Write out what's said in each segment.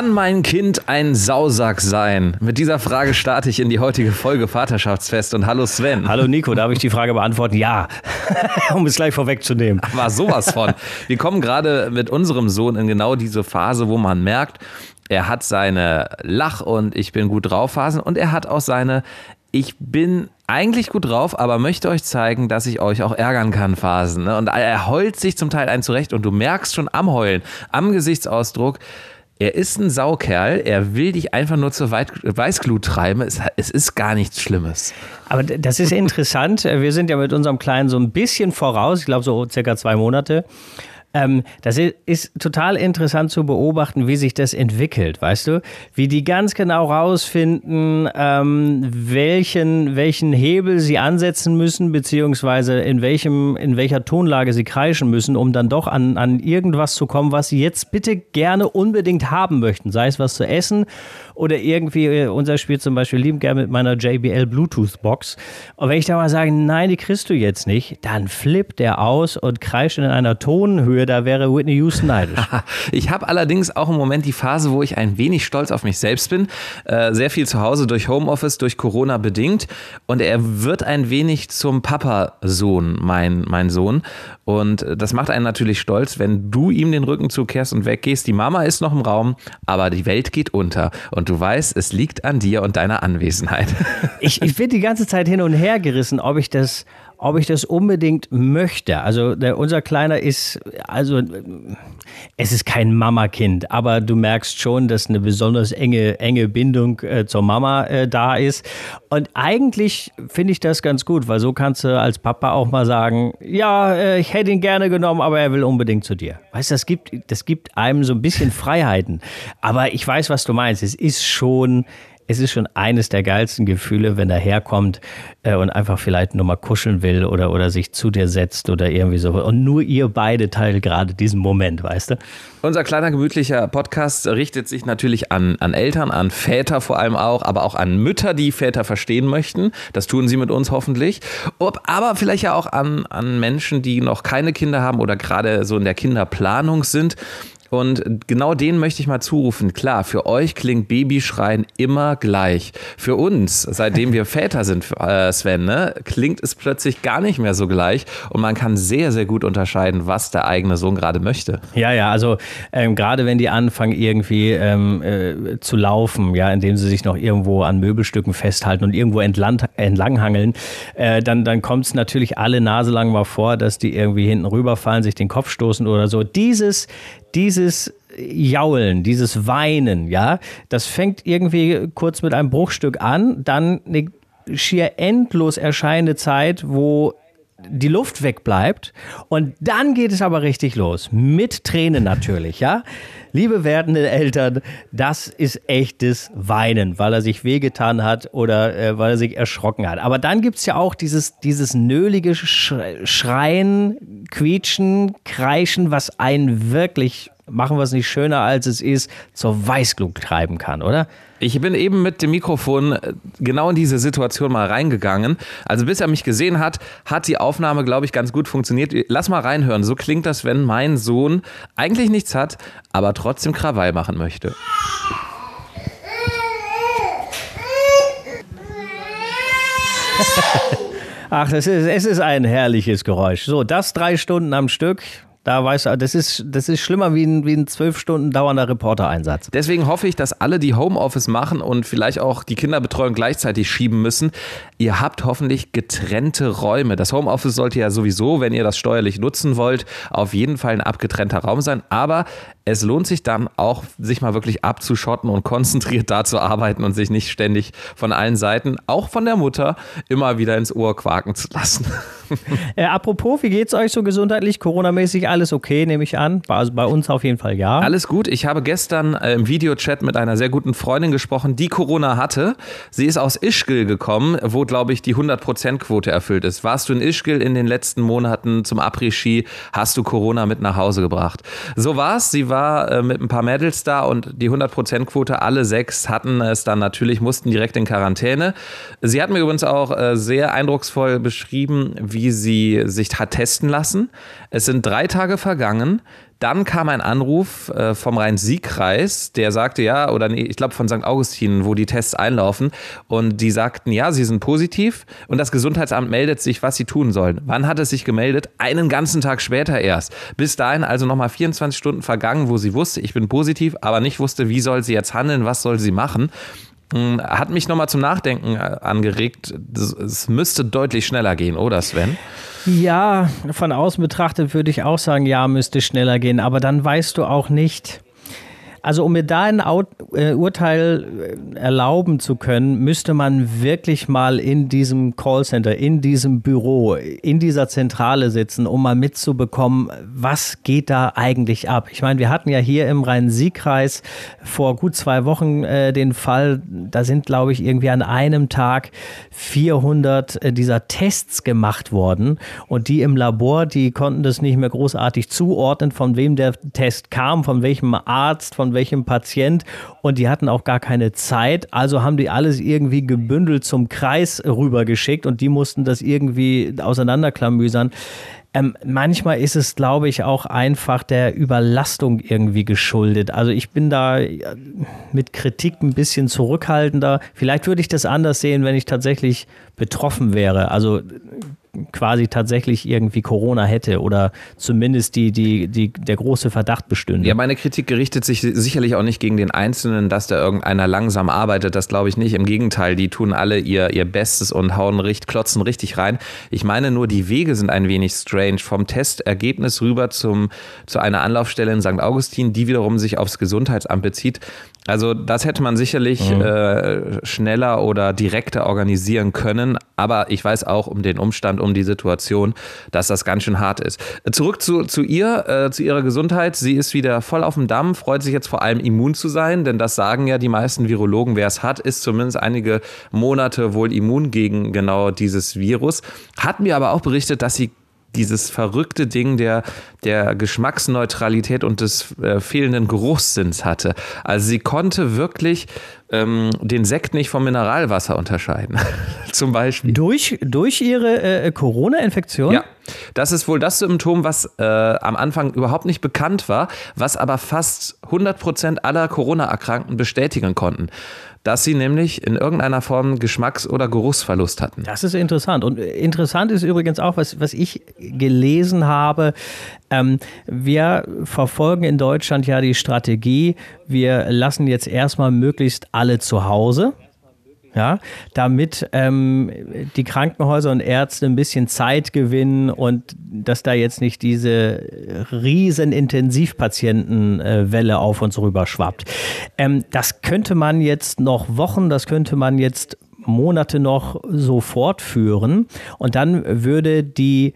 Kann mein Kind ein Sausack sein? Mit dieser Frage starte ich in die heutige Folge Vaterschaftsfest und hallo Sven. Hallo Nico, darf ich die Frage beantworten? Ja, um es gleich vorwegzunehmen. War sowas von. Wir kommen gerade mit unserem Sohn in genau diese Phase, wo man merkt, er hat seine Lach- und Ich bin gut drauf Phasen und er hat auch seine Ich bin eigentlich gut drauf, aber möchte euch zeigen, dass ich euch auch ärgern kann Phasen. Ne? Und er heult sich zum Teil ein zurecht und du merkst schon am Heulen, am Gesichtsausdruck, er ist ein Saukerl, er will dich einfach nur zur Weißglut treiben. Es, ist gar nichts Schlimmes. Aber das ist interessant. Wir sind ja mit unserem Kleinen so ein bisschen voraus, ich glaube so circa zwei Monate. Ähm, das ist, total interessant zu beobachten, wie sich das entwickelt, weißt du? Wie die ganz genau rausfinden, ähm, welchen, welchen Hebel sie ansetzen müssen, beziehungsweise in, welchem, in welcher Tonlage sie kreischen müssen, um dann doch an, an irgendwas zu kommen, was sie jetzt bitte gerne unbedingt haben möchten. Sei es was zu essen oder irgendwie, äh, unser Spiel zum Beispiel lieben gerne mit meiner JBL Bluetooth Box. Und wenn ich da mal sage, nein, die kriegst du jetzt nicht, dann flippt der aus und kreischt in einer Tonhöhe Höhe, da wäre Whitney Houston neidisch. ich habe allerdings auch im Moment die Phase, wo ich ein wenig stolz auf mich selbst bin. Äh, sehr viel zu Hause durch Homeoffice, durch Corona bedingt. Und er wird ein wenig zum Papa-Sohn, mein, mein Sohn. Und das macht einen natürlich stolz, wenn du ihm den Rücken zukehrst und weggehst. Die Mama ist noch im Raum, aber die Welt geht unter. Und du weißt, es liegt an dir und deiner Anwesenheit. ich, ich bin die ganze Zeit hin und her gerissen, ob ich das ob ich das unbedingt möchte. Also der, unser Kleiner ist, also es ist kein Mama-Kind, aber du merkst schon, dass eine besonders enge, enge Bindung äh, zur Mama äh, da ist. Und eigentlich finde ich das ganz gut, weil so kannst du als Papa auch mal sagen, ja, äh, ich hätte ihn gerne genommen, aber er will unbedingt zu dir. Weißt du, das gibt, das gibt einem so ein bisschen Freiheiten. Aber ich weiß, was du meinst. Es ist schon, es ist schon eines der geilsten Gefühle, wenn er herkommt äh, und einfach vielleicht nur mal kuscheln will oder, oder sich zu dir setzt oder irgendwie so. Und nur ihr beide teilt gerade diesen Moment, weißt du? Unser kleiner gemütlicher Podcast richtet sich natürlich an, an Eltern, an Väter vor allem auch, aber auch an Mütter, die Väter verstehen möchten. Das tun sie mit uns hoffentlich. Aber vielleicht ja auch an, an Menschen, die noch keine Kinder haben oder gerade so in der Kinderplanung sind und genau denen möchte ich mal zurufen. Klar, für euch klingt Babyschreien immer gleich. Für uns, seitdem wir Väter sind, äh, Sven, ne, klingt es plötzlich gar nicht mehr so gleich. Und man kann sehr, sehr gut unterscheiden, was der eigene Sohn gerade möchte. Ja, ja, also ähm, gerade wenn die anfangen, irgendwie ähm, äh, zu laufen, ja, indem sie sich noch irgendwo an Möbelstücken festhalten und irgendwo entlang, entlanghangeln, äh, dann, dann kommt es natürlich alle Nase lang mal vor, dass die irgendwie hinten rüberfallen, sich den Kopf stoßen oder so. Dieses, dieses Jaulen, dieses Weinen, ja, das fängt irgendwie kurz mit einem Bruchstück an, dann eine schier endlos erscheinende Zeit, wo die Luft wegbleibt und dann geht es aber richtig los. Mit Tränen natürlich, ja. Liebe werdende Eltern, das ist echtes Weinen, weil er sich wehgetan hat oder äh, weil er sich erschrocken hat. Aber dann gibt es ja auch dieses, dieses nölige Schreien, Quietschen, Kreischen, was einen wirklich machen wir es nicht schöner, als es ist, zur Weißglut treiben kann, oder? Ich bin eben mit dem Mikrofon äh, genau in diese Situation mal reingegangen. Also bis er mich gesehen hat, hat die Aufnahme, glaube ich, ganz gut funktioniert. Lass mal reinhören. So klingt das, wenn mein Sohn eigentlich nichts hat, aber trotzdem Krawall machen möchte. Ach, es ist, es ist ein herrliches Geräusch. So, das drei Stunden am Stück. Da weißt du, das ist, das ist schlimmer wie ein, wie ein zwölf Stunden dauernder Reportereinsatz. Deswegen hoffe ich, dass alle, die Homeoffice machen und vielleicht auch die Kinderbetreuung gleichzeitig schieben müssen, ihr habt hoffentlich getrennte Räume. Das Homeoffice sollte ja sowieso, wenn ihr das steuerlich nutzen wollt, auf jeden Fall ein abgetrennter Raum sein. Aber es lohnt sich dann auch, sich mal wirklich abzuschotten und konzentriert da zu arbeiten und sich nicht ständig von allen Seiten, auch von der Mutter, immer wieder ins Ohr quaken zu lassen. Äh, apropos, wie geht's euch so gesundheitlich? Corona-mäßig alles okay, nehme ich an. Also bei uns auf jeden Fall ja. Alles gut. Ich habe gestern äh, im Videochat mit einer sehr guten Freundin gesprochen, die Corona hatte. Sie ist aus Ischgl gekommen, wo, glaube ich, die 100%-Quote erfüllt ist. Warst du in Ischgl in den letzten Monaten zum Après-Ski, hast du Corona mit nach Hause gebracht. So war es. Sie war äh, mit ein paar Mädels da und die 100%-Quote, alle sechs hatten es dann natürlich, mussten direkt in Quarantäne. Sie hat mir übrigens auch äh, sehr eindrucksvoll beschrieben, wie sie sich hat testen lassen. Es sind drei Tage Tage vergangen. Dann kam ein Anruf äh, vom Rhein-Sieg-Kreis, der sagte ja, oder nee, ich glaube von St. Augustin, wo die Tests einlaufen. Und die sagten, ja, sie sind positiv und das Gesundheitsamt meldet sich, was sie tun sollen. Wann hat es sich gemeldet? Einen ganzen Tag später erst. Bis dahin also nochmal 24 Stunden vergangen, wo sie wusste, ich bin positiv, aber nicht wusste, wie soll sie jetzt handeln, was soll sie machen. Hm, hat mich nochmal zum Nachdenken äh, angeregt. Es müsste deutlich schneller gehen, oder Sven? Ja, von außen betrachtet würde ich auch sagen, ja, müsste schneller gehen. Aber dann weißt du auch nicht, also um mir da ein äh, Urteil äh, erlauben zu können, müsste man wirklich mal in diesem Callcenter, in diesem Büro, in dieser Zentrale sitzen, um mal mitzubekommen, was geht da eigentlich ab. Ich meine, wir hatten ja hier im Rhein-Sieg-Kreis vor gut zwei Wochen äh, den Fall, da sind, glaube ich, irgendwie an einem Tag 400 äh, dieser Tests gemacht worden und die im Labor, die konnten das nicht mehr großartig zuordnen, von wem der Test kam, von welchem Arzt, von welchem Patient und die hatten auch gar keine Zeit. Also haben die alles irgendwie gebündelt zum Kreis rübergeschickt und die mussten das irgendwie auseinanderklamüsern. Ähm, manchmal ist es, glaube ich, auch einfach der Überlastung irgendwie geschuldet. Also ich bin da mit Kritik ein bisschen zurückhaltender. Vielleicht würde ich das anders sehen, wenn ich tatsächlich betroffen wäre. Also quasi tatsächlich irgendwie Corona hätte oder zumindest die, die, die, der große Verdacht bestünde. Ja, meine Kritik gerichtet sich sicherlich auch nicht gegen den Einzelnen, dass da irgendeiner langsam arbeitet. Das glaube ich nicht. Im Gegenteil, die tun alle ihr, ihr Bestes und hauen richtig, klotzen richtig rein. Ich meine nur, die Wege sind ein wenig strange. Vom Testergebnis rüber zum, zu einer Anlaufstelle in St. Augustin, die wiederum sich aufs Gesundheitsamt bezieht. Also das hätte man sicherlich mhm. äh, schneller oder direkter organisieren können. Aber ich weiß auch um den Umstand, um die Situation, dass das ganz schön hart ist. Zurück zu, zu ihr, äh, zu ihrer Gesundheit. Sie ist wieder voll auf dem Damm, freut sich jetzt vor allem immun zu sein, denn das sagen ja die meisten Virologen. Wer es hat, ist zumindest einige Monate wohl immun gegen genau dieses Virus. Hat mir aber auch berichtet, dass sie dieses verrückte Ding der, der Geschmacksneutralität und des äh, fehlenden Geruchssinns hatte. Also sie konnte wirklich ähm, den Sekt nicht vom Mineralwasser unterscheiden. Zum Beispiel. Durch, durch ihre äh, Corona-Infektion? Ja. Das ist wohl das Symptom, was äh, am Anfang überhaupt nicht bekannt war, was aber fast 100 Prozent aller Corona-Erkrankten bestätigen konnten dass sie nämlich in irgendeiner Form Geschmacks- oder Geruchsverlust hatten. Das ist interessant. Und interessant ist übrigens auch, was, was ich gelesen habe. Ähm, wir verfolgen in Deutschland ja die Strategie, wir lassen jetzt erstmal möglichst alle zu Hause ja, damit ähm, die Krankenhäuser und Ärzte ein bisschen Zeit gewinnen und dass da jetzt nicht diese riesen Intensivpatientenwelle auf uns rüber schwappt. Ähm, das könnte man jetzt noch Wochen, das könnte man jetzt Monate noch so fortführen und dann würde die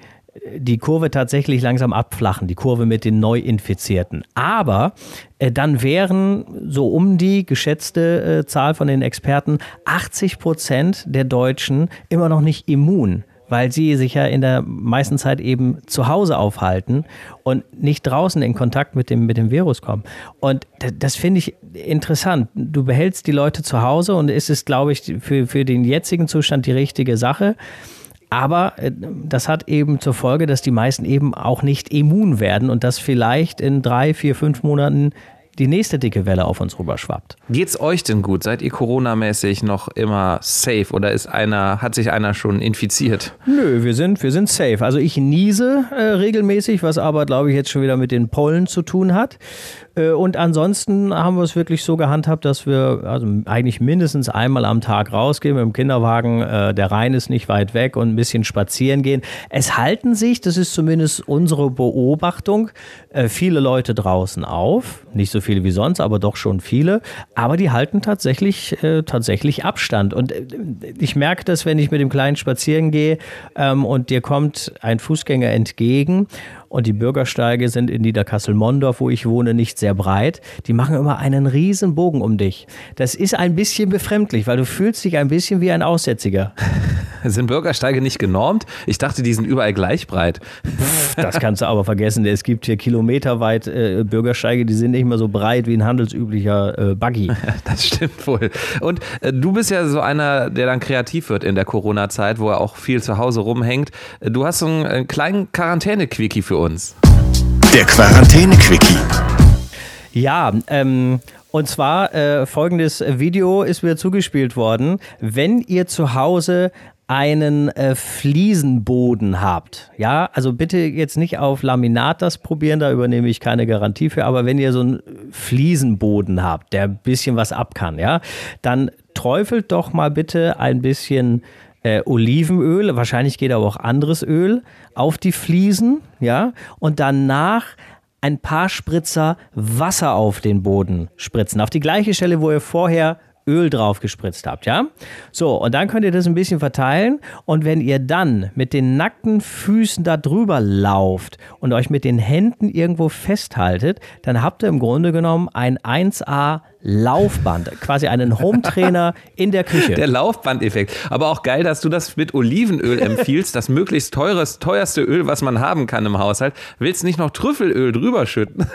die Kurve tatsächlich langsam abflachen, die Kurve mit den Neuinfizierten. Aber äh, dann wären so um die geschätzte äh, Zahl von den Experten 80 Prozent der Deutschen immer noch nicht immun weil sie sich ja in der meisten Zeit eben zu Hause aufhalten und nicht draußen in Kontakt mit dem, mit dem Virus kommen. Und das finde ich interessant. Du behältst die Leute zu Hause und es ist, glaube ich, für, für den jetzigen Zustand die richtige Sache. Aber äh, das hat eben zur Folge, dass die meisten eben auch nicht immun werden und dass vielleicht in drei, vier, fünf Monaten die nächste dicke Welle auf uns rüberschwappt. Geht's euch denn gut? Seid ihr Corona-mäßig noch immer safe oder ist einer, hat sich einer schon infiziert? Nö, wir sind, wir sind safe. Also ich niese äh, regelmäßig, was aber, glaube ich, jetzt schon wieder mit den Pollen zu tun hat. Äh, und ansonsten haben wir es wirklich so gehandhabt, dass wir also eigentlich mindestens einmal am Tag rausgehen mit dem Kinderwagen. Äh, der Rhein ist nicht weit weg und ein bisschen spazieren gehen. Es halten sich, das ist zumindest unsere Beobachtung, äh, viele Leute draußen auf. Nicht so viele wie sonst, aber doch schon viele. Aber die halten tatsächlich, tatsächlich Abstand. Und ich merke das, wenn ich mit dem Kleinen spazieren gehe ähm, und dir kommt ein Fußgänger entgegen und die Bürgersteige sind in Niederkassel-Mondorf, wo ich wohne, nicht sehr breit. Die machen immer einen riesen Bogen um dich. Das ist ein bisschen befremdlich, weil du fühlst dich ein bisschen wie ein Aussätziger. Sind Bürgersteige nicht genormt? Ich dachte, die sind überall gleich breit. Das kannst du aber vergessen. Es gibt hier kilometerweit äh, Bürgersteige, die sind nicht mehr so breit wie ein handelsüblicher äh, Buggy. Das stimmt wohl. Und äh, du bist ja so einer, der dann kreativ wird in der Corona-Zeit, wo er auch viel zu Hause rumhängt. Du hast so einen, einen kleinen Quarantäne-Quickie für uns uns. Der Quarantäne-Quickie. Ja, ähm, und zwar äh, folgendes Video ist mir zugespielt worden. Wenn ihr zu Hause einen äh, Fliesenboden habt, ja, also bitte jetzt nicht auf Laminat das probieren, da übernehme ich keine Garantie für, aber wenn ihr so einen Fliesenboden habt, der ein bisschen was ab kann, ja, dann träufelt doch mal bitte ein bisschen äh, Olivenöl, wahrscheinlich geht aber auch anderes Öl, auf die Fliesen, ja, und danach ein paar Spritzer Wasser auf den Boden spritzen. Auf die gleiche Stelle, wo ihr vorher Öl drauf gespritzt habt, ja? So, und dann könnt ihr das ein bisschen verteilen und wenn ihr dann mit den nackten Füßen da drüber lauft und euch mit den Händen irgendwo festhaltet, dann habt ihr im Grunde genommen ein 1A Laufband, quasi einen Home-Trainer in der Küche. Der Laufbandeffekt. Aber auch geil, dass du das mit Olivenöl empfiehlst, das möglichst teures, teuerste Öl, was man haben kann im Haushalt. Willst nicht noch Trüffelöl drüber schütten?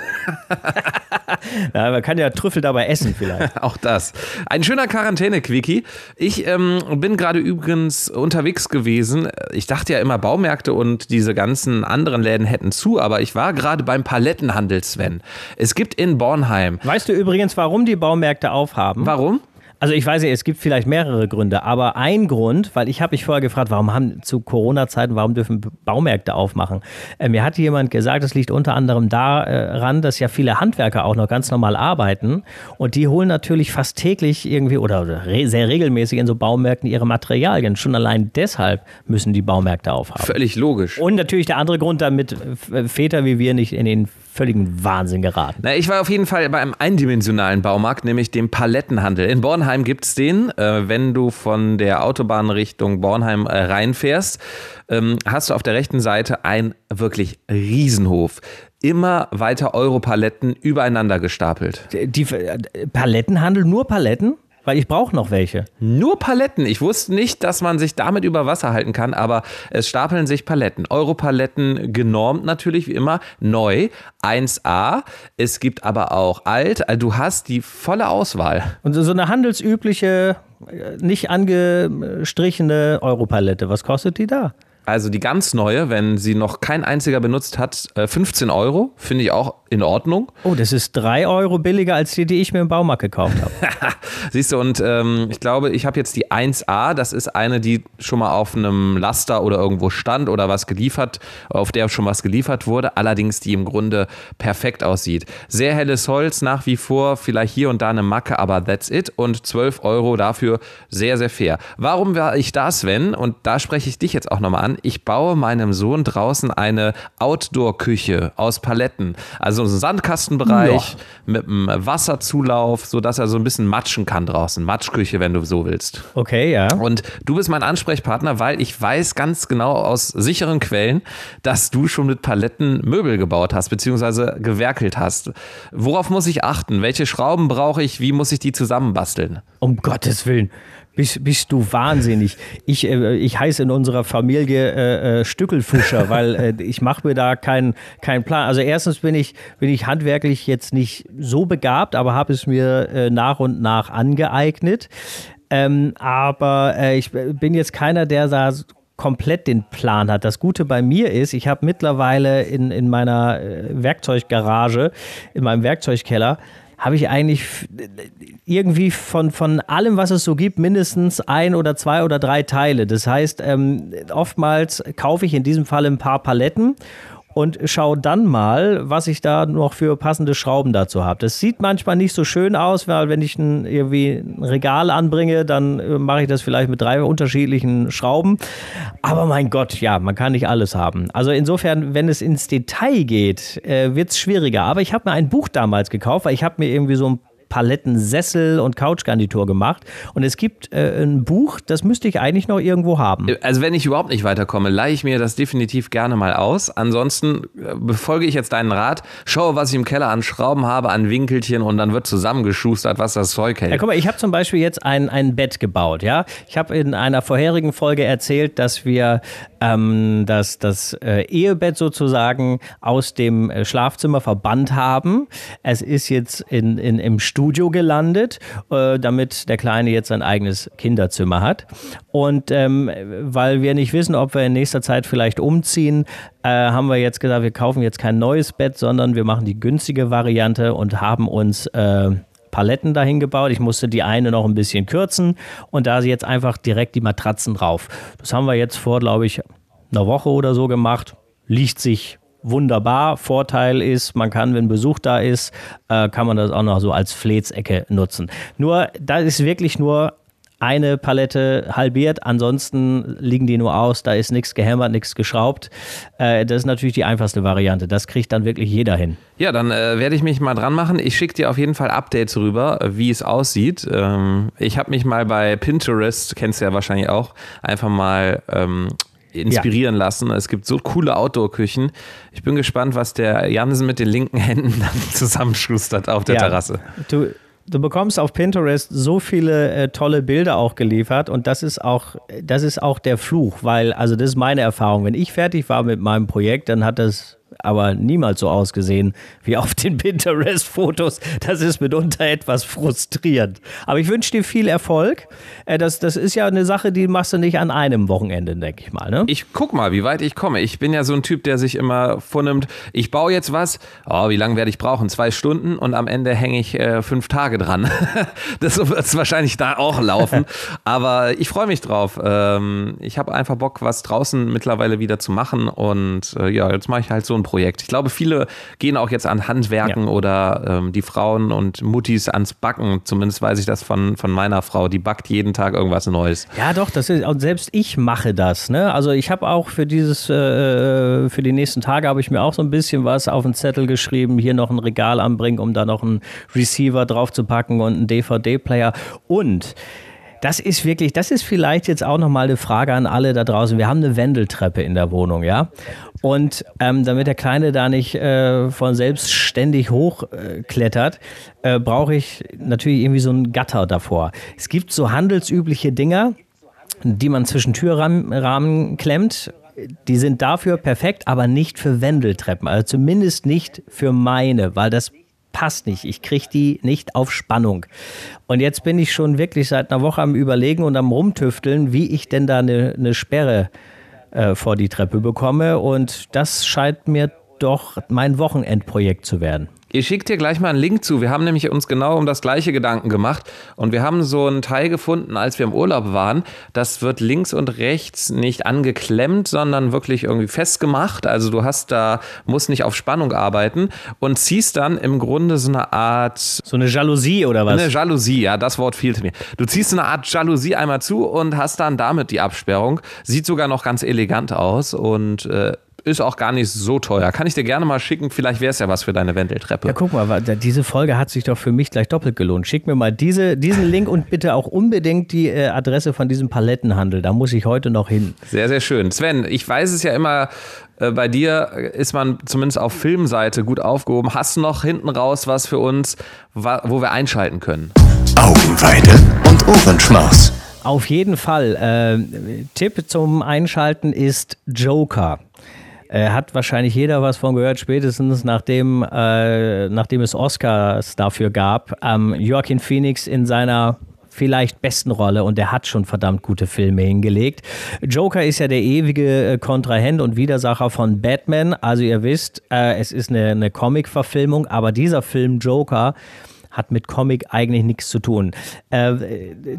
ja, man kann ja Trüffel dabei essen vielleicht. auch das. Ein schöner Quarantäne-Quickie. Ich ähm, bin gerade übrigens unterwegs gewesen. Ich dachte ja immer, Baumärkte und diese ganzen anderen Läden hätten zu, aber ich war gerade beim Palettenhandel, Sven. Es gibt in Bornheim. Weißt du übrigens, warum die Baumärkte aufhaben. Warum? Also ich weiß ja, es gibt vielleicht mehrere Gründe, aber ein Grund, weil ich habe mich vorher gefragt, warum haben zu Corona-Zeiten, warum dürfen Baumärkte aufmachen? Äh, mir hat jemand gesagt, es liegt unter anderem daran, dass ja viele Handwerker auch noch ganz normal arbeiten und die holen natürlich fast täglich irgendwie oder re sehr regelmäßig in so Baumärkten ihre Materialien. Schon allein deshalb müssen die Baumärkte aufhaben. Völlig logisch. Und natürlich der andere Grund, damit Väter wie wir nicht in den völligen Wahnsinn geraten. Na, ich war auf jeden Fall bei einem eindimensionalen Baumarkt, nämlich dem Palettenhandel. In Bornheim gibt es den. Äh, wenn du von der Autobahn Richtung Bornheim äh, reinfährst, ähm, hast du auf der rechten Seite einen wirklich Riesenhof immer weiter Europaletten übereinander gestapelt. Die, äh, Palettenhandel, nur Paletten? Weil ich brauche noch welche. Nur Paletten. Ich wusste nicht, dass man sich damit über Wasser halten kann, aber es stapeln sich Paletten. Europaletten genormt natürlich wie immer, neu, 1A. Es gibt aber auch alt. Also du hast die volle Auswahl. Und so eine handelsübliche, äh, nicht angestrichene Europalette, was kostet die da? Also die ganz neue, wenn sie noch kein einziger benutzt hat, 15 äh, Euro, finde ich auch in Ordnung. Oh, das ist 3 Euro billiger als die, die ich mir im Baumarkt gekauft habe. Siehst du, und ähm, ich glaube, ich habe jetzt die 1A, das ist eine, die schon mal auf einem Laster oder irgendwo stand oder was geliefert, auf der schon was geliefert wurde, allerdings die im Grunde perfekt aussieht. Sehr helles Holz nach wie vor, vielleicht hier und da eine Macke, aber that's it und 12 Euro dafür sehr, sehr fair. Warum war ich da, Sven? Und da spreche ich dich jetzt auch nochmal an ich baue meinem Sohn draußen eine Outdoor-Küche aus Paletten. Also einen Sandkastenbereich ja. mit einem Wasserzulauf, sodass er so ein bisschen matschen kann draußen. Matschküche, wenn du so willst. Okay, ja. Und du bist mein Ansprechpartner, weil ich weiß ganz genau aus sicheren Quellen, dass du schon mit Paletten Möbel gebaut hast, beziehungsweise gewerkelt hast. Worauf muss ich achten? Welche Schrauben brauche ich? Wie muss ich die zusammenbasteln? Um Gottes Willen. Bist, bist du wahnsinnig. Ich, äh, ich heiße in unserer Familie äh, äh, Stückelfischer, weil äh, ich mache mir da keinen kein Plan. Also erstens bin ich, bin ich handwerklich jetzt nicht so begabt, aber habe es mir äh, nach und nach angeeignet. Ähm, aber äh, ich bin jetzt keiner, der da komplett den Plan hat. Das Gute bei mir ist, ich habe mittlerweile in, in meiner Werkzeuggarage, in meinem Werkzeugkeller, habe ich eigentlich irgendwie von, von allem, was es so gibt, mindestens ein oder zwei oder drei Teile. Das heißt, ähm, oftmals kaufe ich in diesem Fall ein paar Paletten und schaue dann mal, was ich da noch für passende Schrauben dazu habe. Das sieht manchmal nicht so schön aus, weil wenn ich ein, irgendwie ein Regal anbringe, dann äh, mache ich das vielleicht mit drei unterschiedlichen Schrauben. Aber mein Gott, ja, man kann nicht alles haben. Also insofern, wenn es ins Detail geht, äh, wird es schwieriger. Aber ich habe mir ein Buch damals gekauft, weil ich habe mir irgendwie so ein Palettensessel und Couchgarnitur gemacht. Und es gibt äh, ein Buch, das müsste ich eigentlich noch irgendwo haben. Also wenn ich überhaupt nicht weiterkomme, leihe ich mir das definitiv gerne mal aus. Ansonsten äh, befolge ich jetzt deinen Rat, schaue, was ich im Keller an Schrauben habe, an Winkelchen und dann wird zusammengeschustert, was das Zeug hält. Ja, guck mal, ich habe zum Beispiel jetzt ein, ein Bett gebaut. Ja, Ich habe in einer vorherigen Folge erzählt, dass wir ähm, das, das äh, Ehebett sozusagen aus dem äh, Schlafzimmer verbannt haben. Es ist jetzt in, in, im Stuhl Studio gelandet, äh, damit der Kleine jetzt sein eigenes Kinderzimmer hat. Und ähm, weil wir nicht wissen, ob wir in nächster Zeit vielleicht umziehen, äh, haben wir jetzt gesagt, wir kaufen jetzt kein neues Bett, sondern wir machen die günstige Variante und haben uns äh, Paletten dahin gebaut. Ich musste die eine noch ein bisschen kürzen und da sie jetzt einfach direkt die Matratzen drauf. Das haben wir jetzt vor, glaube ich, einer Woche oder so gemacht. Liegt sich wunderbar. Vorteil ist, man kann, wenn Besuch da ist, äh, kann man das auch noch so als Fleetsecke nutzen. Nur, da ist wirklich nur eine Palette halbiert, ansonsten liegen die nur aus, da ist nichts gehämmert, nichts geschraubt. Äh, das ist natürlich die einfachste Variante. Das kriegt dann wirklich jeder hin. Ja, dann äh, werde ich mich mal dran machen. Ich schicke dir auf jeden Fall Updates rüber, wie es aussieht. Ähm, ich habe mich mal bei Pinterest, kennst du ja wahrscheinlich auch, einfach mal ähm, inspirieren ja. lassen. Es gibt so coole Outdoor-Küchen. Ich bin gespannt, was der Jansen mit den linken Händen dann zusammenschustert auf der ja, Terrasse. Du, du bekommst auf Pinterest so viele äh, tolle Bilder auch geliefert und das ist auch, das ist auch der Fluch, weil, also das ist meine Erfahrung. Wenn ich fertig war mit meinem Projekt, dann hat das aber niemals so ausgesehen wie auf den Pinterest-Fotos. Das ist mitunter etwas frustrierend. Aber ich wünsche dir viel Erfolg. Äh, das, das ist ja eine Sache, die machst du nicht an einem Wochenende, denke ich mal. Ne? Ich guck mal, wie weit ich komme. Ich bin ja so ein Typ, der sich immer vornimmt, ich baue jetzt was, oh, wie lange werde ich brauchen? Zwei Stunden und am Ende hänge ich äh, fünf Tage dran. das wird es wahrscheinlich da auch laufen. Aber ich freue mich drauf. Ähm, ich habe einfach Bock, was draußen mittlerweile wieder zu machen. Und äh, ja, jetzt mache ich halt so ein Projekt. Ich glaube, viele gehen auch jetzt an Handwerken ja. oder ähm, die Frauen und Muttis ans Backen. Zumindest weiß ich das von, von meiner Frau. Die backt jeden Tag irgendwas Neues. Ja, doch, das ist, und selbst ich mache das. Ne? Also ich habe auch für dieses, äh, für die nächsten Tage habe ich mir auch so ein bisschen was auf den Zettel geschrieben, hier noch ein Regal anbringen, um da noch einen Receiver drauf zu packen und einen DVD-Player. Und das ist wirklich, das ist vielleicht jetzt auch nochmal eine Frage an alle da draußen. Wir haben eine Wendeltreppe in der Wohnung, ja. Und ähm, damit der Kleine da nicht äh, von selbst ständig hochklettert, äh, äh, brauche ich natürlich irgendwie so ein Gatter davor. Es gibt so handelsübliche Dinger, die man zwischen Türrahmen klemmt. Die sind dafür perfekt, aber nicht für Wendeltreppen. Also zumindest nicht für meine, weil das passt nicht. Ich kriege die nicht auf Spannung. Und jetzt bin ich schon wirklich seit einer Woche am Überlegen und am Rumtüfteln, wie ich denn da eine, eine Sperre äh, vor die Treppe bekomme. Und das scheint mir doch mein Wochenendprojekt zu werden. Ich schicke dir gleich mal einen Link zu. Wir haben nämlich uns genau um das gleiche Gedanken gemacht und wir haben so ein Teil gefunden, als wir im Urlaub waren. Das wird links und rechts nicht angeklemmt, sondern wirklich irgendwie festgemacht. Also du hast da, musst nicht auf Spannung arbeiten und ziehst dann im Grunde so eine Art. So eine Jalousie oder was? Eine Jalousie, ja, das Wort fehlte mir. Du ziehst so eine Art Jalousie einmal zu und hast dann damit die Absperrung. Sieht sogar noch ganz elegant aus und äh, ist auch gar nicht so teuer. Kann ich dir gerne mal schicken. Vielleicht wäre es ja was für deine Wendeltreppe. Ja, guck mal, diese Folge hat sich doch für mich gleich doppelt gelohnt. Schick mir mal diese, diesen Link und bitte auch unbedingt die äh, Adresse von diesem Palettenhandel. Da muss ich heute noch hin. Sehr, sehr schön. Sven, ich weiß es ja immer, äh, bei dir ist man zumindest auf Filmseite gut aufgehoben. Hast du noch hinten raus was für uns, wo wir einschalten können? Augenweide und Ohrenschmaus. Auf jeden Fall. Äh, Tipp zum Einschalten ist Joker. Äh, hat wahrscheinlich jeder was von gehört, spätestens nachdem, äh, nachdem es Oscars dafür gab. Ähm, Joaquin Phoenix in seiner vielleicht besten Rolle und der hat schon verdammt gute Filme hingelegt. Joker ist ja der ewige äh, Kontrahent und Widersacher von Batman. Also ihr wisst, äh, es ist eine, eine Comic-Verfilmung, aber dieser Film Joker hat mit Comic eigentlich nichts zu tun. Äh,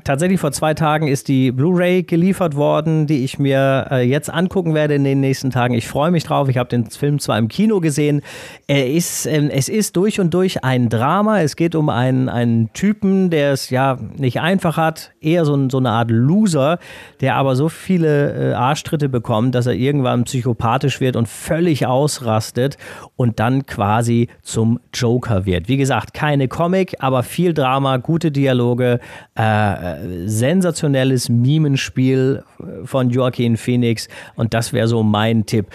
tatsächlich vor zwei Tagen ist die Blu-ray geliefert worden, die ich mir äh, jetzt angucken werde in den nächsten Tagen. Ich freue mich drauf. Ich habe den Film zwar im Kino gesehen. Er ist, äh, es ist durch und durch ein Drama. Es geht um einen, einen Typen, der es ja nicht einfach hat, eher so, so eine Art Loser, der aber so viele äh, Arschtritte bekommt, dass er irgendwann psychopathisch wird und völlig ausrastet und dann quasi zum Joker wird. Wie gesagt, keine Comic Comic, aber viel Drama, gute Dialoge, äh, sensationelles Mimenspiel von Joaquin Phoenix und das wäre so mein Tipp.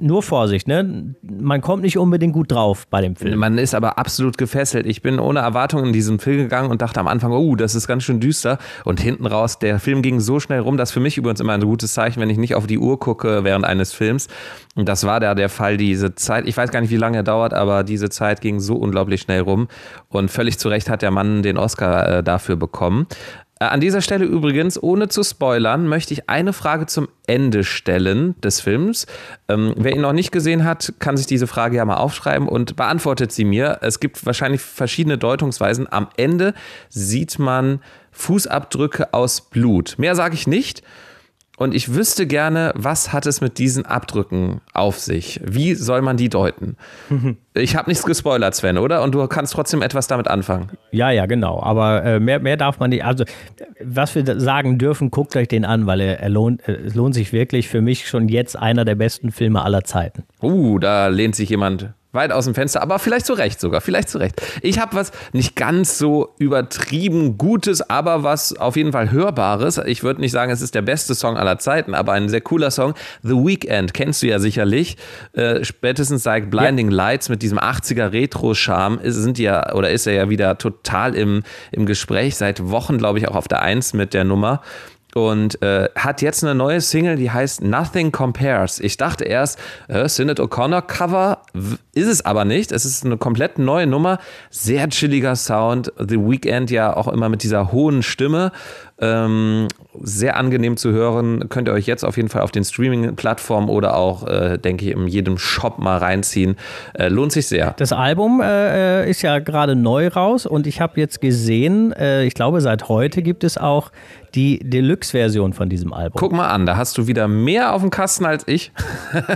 Nur Vorsicht, ne? Man kommt nicht unbedingt gut drauf bei dem Film. Man ist aber absolut gefesselt. Ich bin ohne Erwartung in diesen Film gegangen und dachte am Anfang, oh, das ist ganz schön düster. Und hinten raus, der Film ging so schnell rum, das für mich übrigens immer ein gutes Zeichen, wenn ich nicht auf die Uhr gucke während eines Films. Und das war da der Fall, diese Zeit. Ich weiß gar nicht, wie lange er dauert, aber diese Zeit ging so unglaublich schnell rum. Und völlig zu Recht hat der Mann den Oscar äh, dafür bekommen. Äh, an dieser Stelle übrigens, ohne zu spoilern, möchte ich eine Frage zum Ende stellen des Films. Ähm, wer ihn noch nicht gesehen hat, kann sich diese Frage ja mal aufschreiben und beantwortet sie mir. Es gibt wahrscheinlich verschiedene Deutungsweisen. Am Ende sieht man Fußabdrücke aus Blut. Mehr sage ich nicht. Und ich wüsste gerne, was hat es mit diesen Abdrücken auf sich? Wie soll man die deuten? Ich habe nichts gespoilert, Sven, oder? Und du kannst trotzdem etwas damit anfangen. Ja, ja, genau. Aber äh, mehr, mehr darf man nicht. Also, was wir sagen dürfen, guckt euch den an, weil er, er lohnt, äh, es lohnt sich wirklich für mich schon jetzt einer der besten Filme aller Zeiten. Uh, da lehnt sich jemand Weit aus dem Fenster, aber vielleicht zu Recht sogar, vielleicht zu Recht. Ich habe was nicht ganz so übertrieben Gutes, aber was auf jeden Fall Hörbares. Ich würde nicht sagen, es ist der beste Song aller Zeiten, aber ein sehr cooler Song. The Weekend, kennst du ja sicherlich. Äh, spätestens seit Blinding ja. Lights mit diesem 80er Retro-Charme sind ja, oder ist er ja wieder total im, im Gespräch. Seit Wochen, glaube ich, auch auf der Eins mit der Nummer und äh, hat jetzt eine neue Single, die heißt Nothing Compares. Ich dachte erst, äh, Sinead O'Connor Cover ist es aber nicht. Es ist eine komplett neue Nummer, sehr chilliger Sound. The Weeknd ja auch immer mit dieser hohen Stimme ähm, sehr angenehm zu hören. Könnt ihr euch jetzt auf jeden Fall auf den Streaming-Plattformen oder auch, äh, denke ich, in jedem Shop mal reinziehen. Äh, lohnt sich sehr. Das Album äh, ist ja gerade neu raus und ich habe jetzt gesehen, äh, ich glaube, seit heute gibt es auch die Deluxe-Version von diesem Album. Guck mal an, da hast du wieder mehr auf dem Kasten als ich.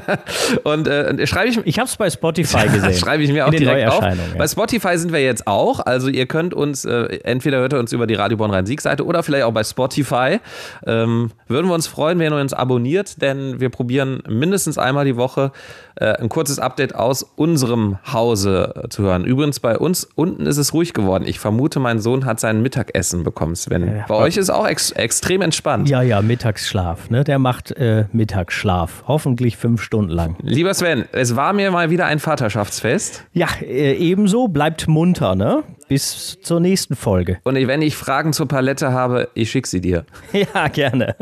und äh, schreibe ich. Ich habe es bei Spotify gesehen. schreibe ich mir auch direkt auf. Ja. Bei Spotify sind wir jetzt auch. Also ihr könnt uns äh, entweder hört ihr uns über die Radio Bonn Rhein Sieg Seite oder vielleicht auch bei Spotify. Ähm, würden wir uns freuen, wenn ihr uns abonniert, denn wir probieren mindestens einmal die Woche äh, ein kurzes Update aus unserem Hause äh, zu hören. Übrigens, bei uns unten ist es ruhig geworden. Ich vermute, mein Sohn hat sein Mittagessen bekommen, Sven. Ja, bei euch ist auch ex extrem entspannt. Ja, ja, Mittagsschlaf. Ne? Der macht äh, Mittagsschlaf. Hoffentlich fünf Stunden lang. Lieber Sven, es war mir mal wieder ein Vaterschaftsfest. Ja, äh, ebenso. Bleibt munter, ne? Bis zur nächsten Folge. Und wenn ich Fragen zur Palette habe, ich schicke sie dir. Ja, gerne.